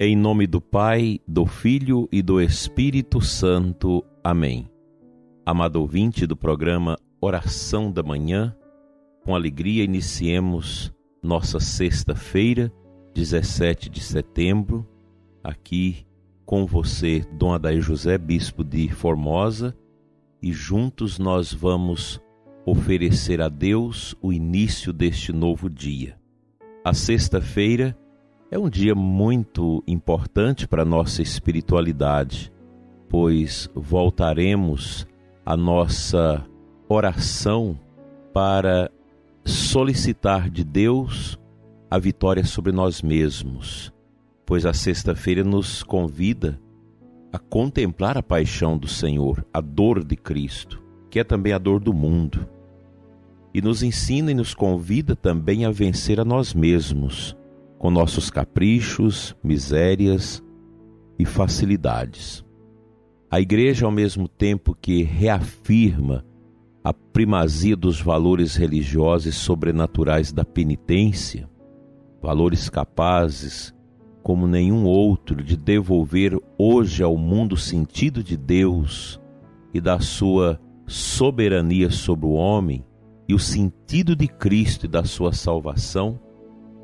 Em nome do Pai, do Filho e do Espírito Santo. Amém. Amado ouvinte do programa Oração da Manhã, com alegria iniciemos nossa sexta-feira, 17 de setembro, aqui com você, Dom Adair José, Bispo de Formosa, e juntos nós vamos oferecer a Deus o início deste novo dia. A sexta-feira é um dia muito importante para a nossa espiritualidade, pois voltaremos a nossa oração para solicitar de Deus a vitória sobre nós mesmos, pois a sexta-feira nos convida a contemplar a paixão do Senhor, a dor de Cristo, que é também a dor do mundo, e nos ensina e nos convida também a vencer a nós mesmos com nossos caprichos, misérias e facilidades. A Igreja, ao mesmo tempo que reafirma a primazia dos valores religiosos e sobrenaturais da penitência, valores capazes, como nenhum outro, de devolver hoje ao mundo o sentido de Deus e da sua soberania sobre o homem e o sentido de Cristo e da sua salvação,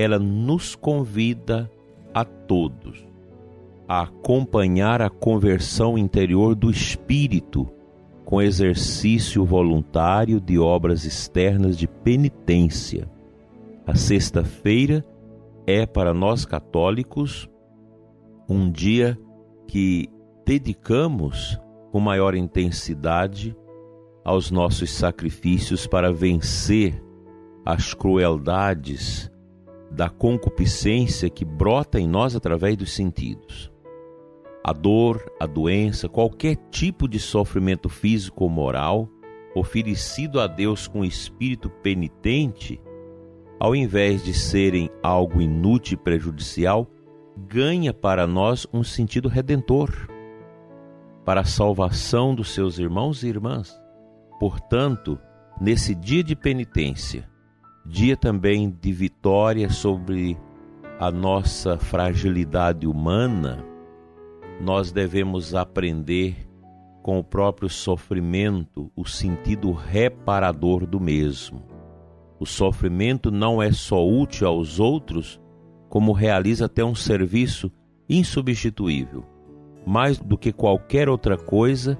ela nos convida a todos a acompanhar a conversão interior do espírito com exercício voluntário de obras externas de penitência. A sexta-feira é para nós católicos um dia que dedicamos com maior intensidade aos nossos sacrifícios para vencer as crueldades da concupiscência que brota em nós através dos sentidos. A dor, a doença, qualquer tipo de sofrimento físico ou moral, oferecido a Deus com espírito penitente, ao invés de serem algo inútil e prejudicial, ganha para nós um sentido redentor, para a salvação dos seus irmãos e irmãs. Portanto, nesse dia de penitência, dia também de vitória sobre a nossa fragilidade humana, nós devemos aprender com o próprio sofrimento o sentido reparador do mesmo. O sofrimento não é só útil aos outros, como realiza até um serviço insubstituível. Mais do que qualquer outra coisa,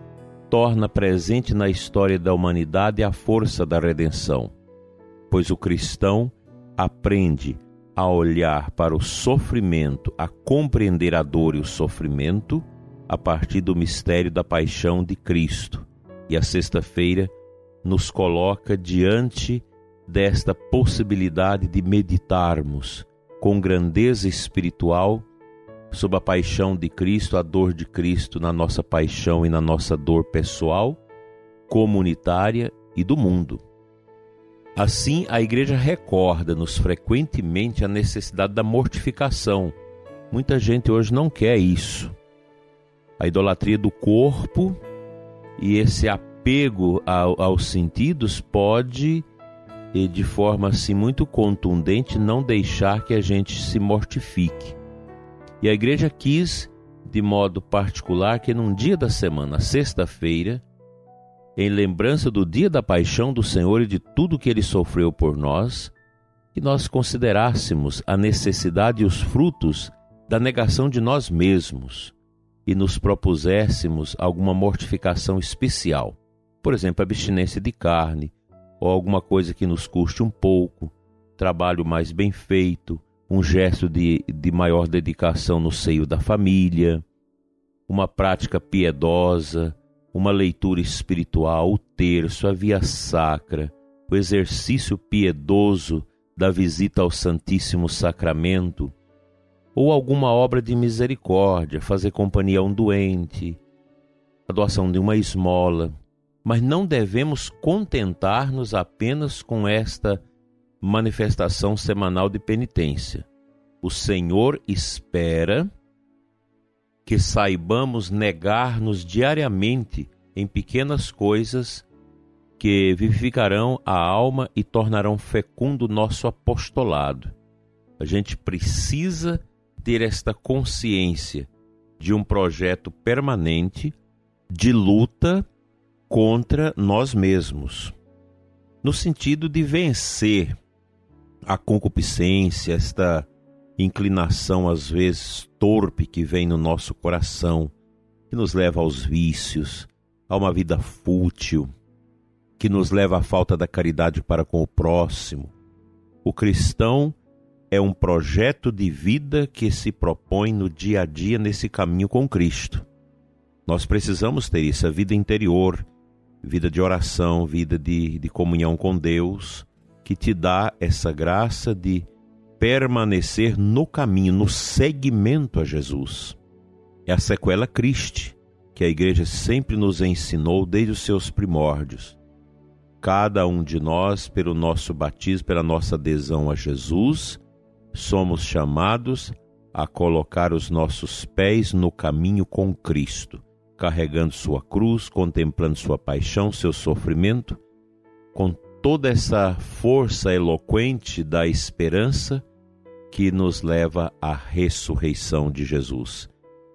torna presente na história da humanidade a força da redenção pois o cristão aprende a olhar para o sofrimento, a compreender a dor e o sofrimento a partir do mistério da paixão de Cristo. E a sexta-feira nos coloca diante desta possibilidade de meditarmos com grandeza espiritual sobre a paixão de Cristo, a dor de Cristo na nossa paixão e na nossa dor pessoal, comunitária e do mundo. Assim, a igreja recorda-nos frequentemente a necessidade da mortificação. Muita gente hoje não quer isso. A idolatria do corpo e esse apego ao, aos sentidos pode, de forma assim muito contundente, não deixar que a gente se mortifique. E a igreja quis, de modo particular, que num dia da semana, sexta-feira, em lembrança do dia da paixão do Senhor e de tudo que ele sofreu por nós, que nós considerássemos a necessidade e os frutos da negação de nós mesmos e nos propuséssemos alguma mortificação especial, por exemplo, abstinência de carne, ou alguma coisa que nos custe um pouco, trabalho mais bem feito, um gesto de, de maior dedicação no seio da família, uma prática piedosa, uma leitura espiritual, o terço, a via sacra, o exercício piedoso da visita ao Santíssimo Sacramento, ou alguma obra de misericórdia, fazer companhia a um doente, a doação de uma esmola, mas não devemos contentar-nos apenas com esta manifestação semanal de penitência. O Senhor espera que saibamos negar-nos diariamente em pequenas coisas que vivificarão a alma e tornarão fecundo nosso apostolado. A gente precisa ter esta consciência de um projeto permanente de luta contra nós mesmos, no sentido de vencer a concupiscência, esta inclinação às vezes torpe que vem no nosso coração, que nos leva aos vícios, a uma vida fútil, que nos leva à falta da caridade para com o próximo. O cristão é um projeto de vida que se propõe no dia a dia nesse caminho com Cristo. Nós precisamos ter isso, a vida interior, vida de oração, vida de, de comunhão com Deus, que te dá essa graça de permanecer no caminho, no seguimento a Jesus. É a sequela Cristo, que a igreja sempre nos ensinou desde os seus primórdios. Cada um de nós, pelo nosso batismo, pela nossa adesão a Jesus, somos chamados a colocar os nossos pés no caminho com Cristo, carregando sua cruz, contemplando sua paixão, seu sofrimento, com toda essa força eloquente da esperança que nos leva à ressurreição de Jesus.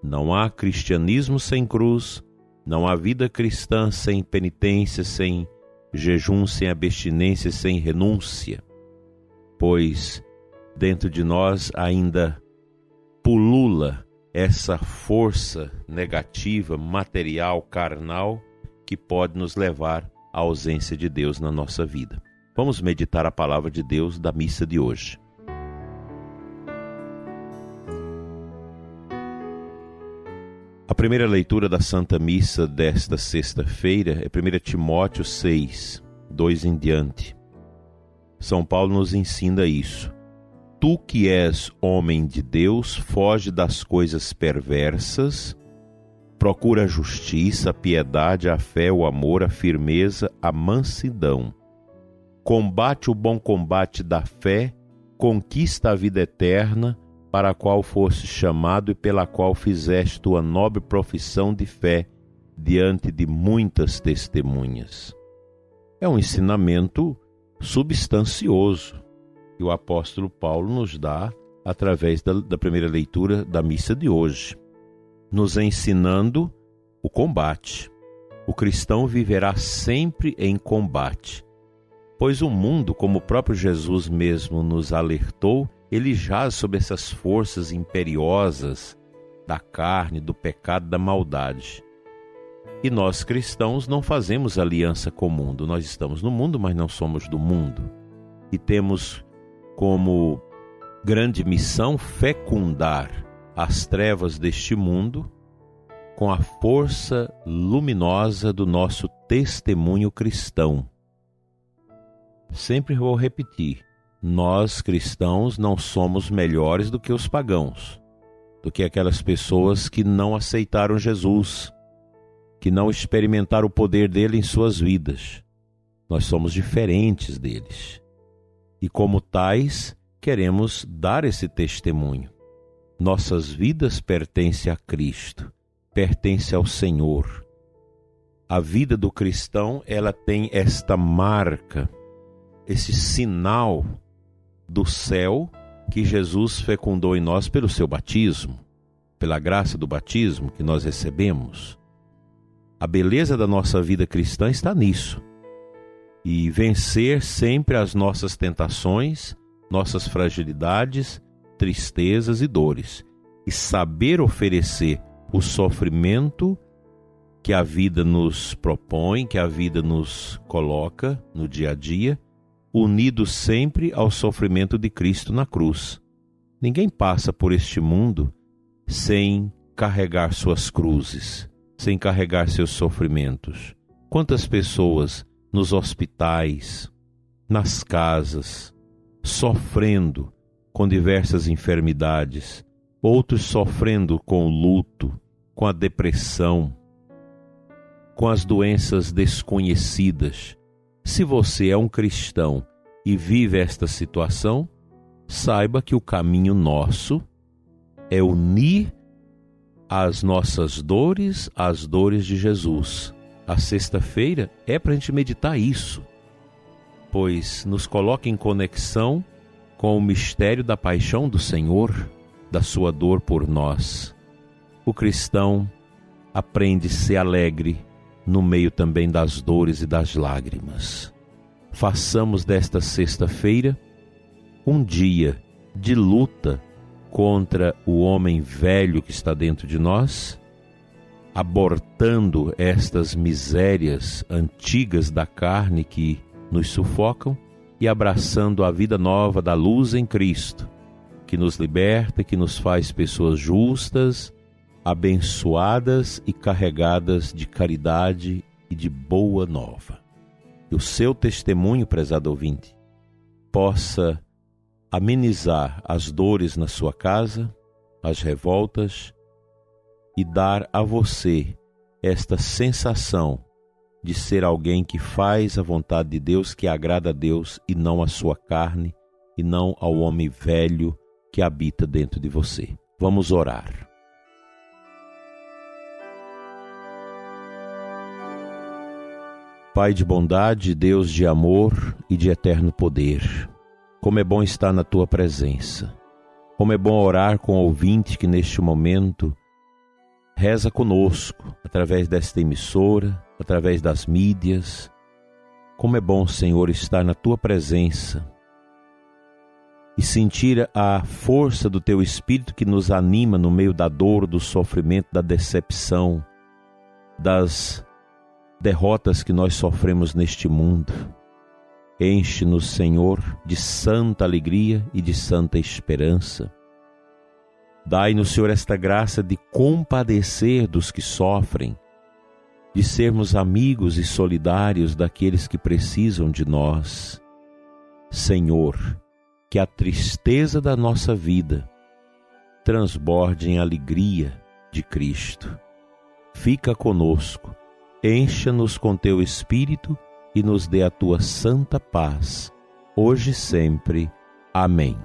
Não há cristianismo sem cruz, não há vida cristã sem penitência, sem jejum, sem abstinência, sem renúncia, pois dentro de nós ainda pulula essa força negativa, material, carnal, que pode nos levar à ausência de Deus na nossa vida. Vamos meditar a palavra de Deus da missa de hoje. Primeira leitura da Santa Missa desta sexta-feira é 1 Timóteo 6, 2 em diante. São Paulo nos ensina isso. Tu que és homem de Deus, foge das coisas perversas, procura a justiça, a piedade, a fé, o amor, a firmeza, a mansidão. Combate o bom combate da fé, conquista a vida eterna, para a qual foste chamado e pela qual fizeste tua nobre profissão de fé diante de muitas testemunhas. É um ensinamento substancioso que o apóstolo Paulo nos dá através da, da primeira leitura da missa de hoje, nos ensinando o combate. O cristão viverá sempre em combate, pois o mundo, como o próprio Jesus mesmo nos alertou, ele jaz sob essas forças imperiosas da carne, do pecado, da maldade. E nós cristãos não fazemos aliança com o mundo. Nós estamos no mundo, mas não somos do mundo. E temos como grande missão fecundar as trevas deste mundo com a força luminosa do nosso testemunho cristão. Sempre vou repetir: nós cristãos não somos melhores do que os pagãos, do que aquelas pessoas que não aceitaram Jesus, que não experimentaram o poder dele em suas vidas. Nós somos diferentes deles. E como tais, queremos dar esse testemunho. Nossas vidas pertencem a Cristo, pertence ao Senhor. A vida do cristão, ela tem esta marca, esse sinal do céu que Jesus fecundou em nós pelo seu batismo, pela graça do batismo que nós recebemos. A beleza da nossa vida cristã está nisso. E vencer sempre as nossas tentações, nossas fragilidades, tristezas e dores. E saber oferecer o sofrimento que a vida nos propõe, que a vida nos coloca no dia a dia, unido sempre ao sofrimento de Cristo na cruz. Ninguém passa por este mundo sem carregar suas cruzes, sem carregar seus sofrimentos. Quantas pessoas nos hospitais, nas casas, sofrendo com diversas enfermidades, outros sofrendo com o luto, com a depressão, com as doenças desconhecidas, se você é um cristão e vive esta situação, saiba que o caminho nosso é unir as nossas dores às dores de Jesus. A sexta-feira é para a gente meditar isso, pois nos coloca em conexão com o mistério da paixão do Senhor, da sua dor por nós. O cristão aprende a ser alegre no meio também das dores e das lágrimas. Façamos desta sexta-feira um dia de luta contra o homem velho que está dentro de nós, abortando estas misérias antigas da carne que nos sufocam e abraçando a vida nova da luz em Cristo, que nos liberta, que nos faz pessoas justas, abençoadas e carregadas de caridade e de boa nova. Que o seu testemunho, prezado ouvinte, possa amenizar as dores na sua casa, as revoltas e dar a você esta sensação de ser alguém que faz a vontade de Deus, que agrada a Deus e não a sua carne e não ao homem velho que habita dentro de você. Vamos orar. Pai de bondade, Deus de amor e de eterno poder, como é bom estar na tua presença. Como é bom orar com o ouvinte que neste momento reza conosco através desta emissora, através das mídias. Como é bom, Senhor, estar na tua presença e sentir a força do teu espírito que nos anima no meio da dor, do sofrimento, da decepção, das derrotas que nós sofremos neste mundo. Enche-nos, Senhor, de santa alegria e de santa esperança. Dai-nos, Senhor, esta graça de compadecer dos que sofrem, de sermos amigos e solidários daqueles que precisam de nós. Senhor, que a tristeza da nossa vida transborde em alegria de Cristo. Fica conosco, encha-nos com teu Espírito e nos dê a tua santa paz, hoje e sempre. Amém.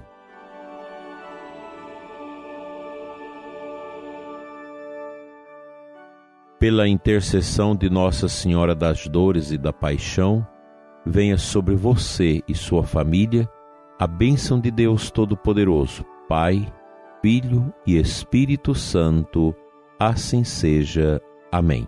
pela intercessão de Nossa Senhora das Dores e da Paixão, venha sobre você e sua família a bênção de Deus Todo-Poderoso, Pai, Filho e Espírito Santo. Assim seja. Amém.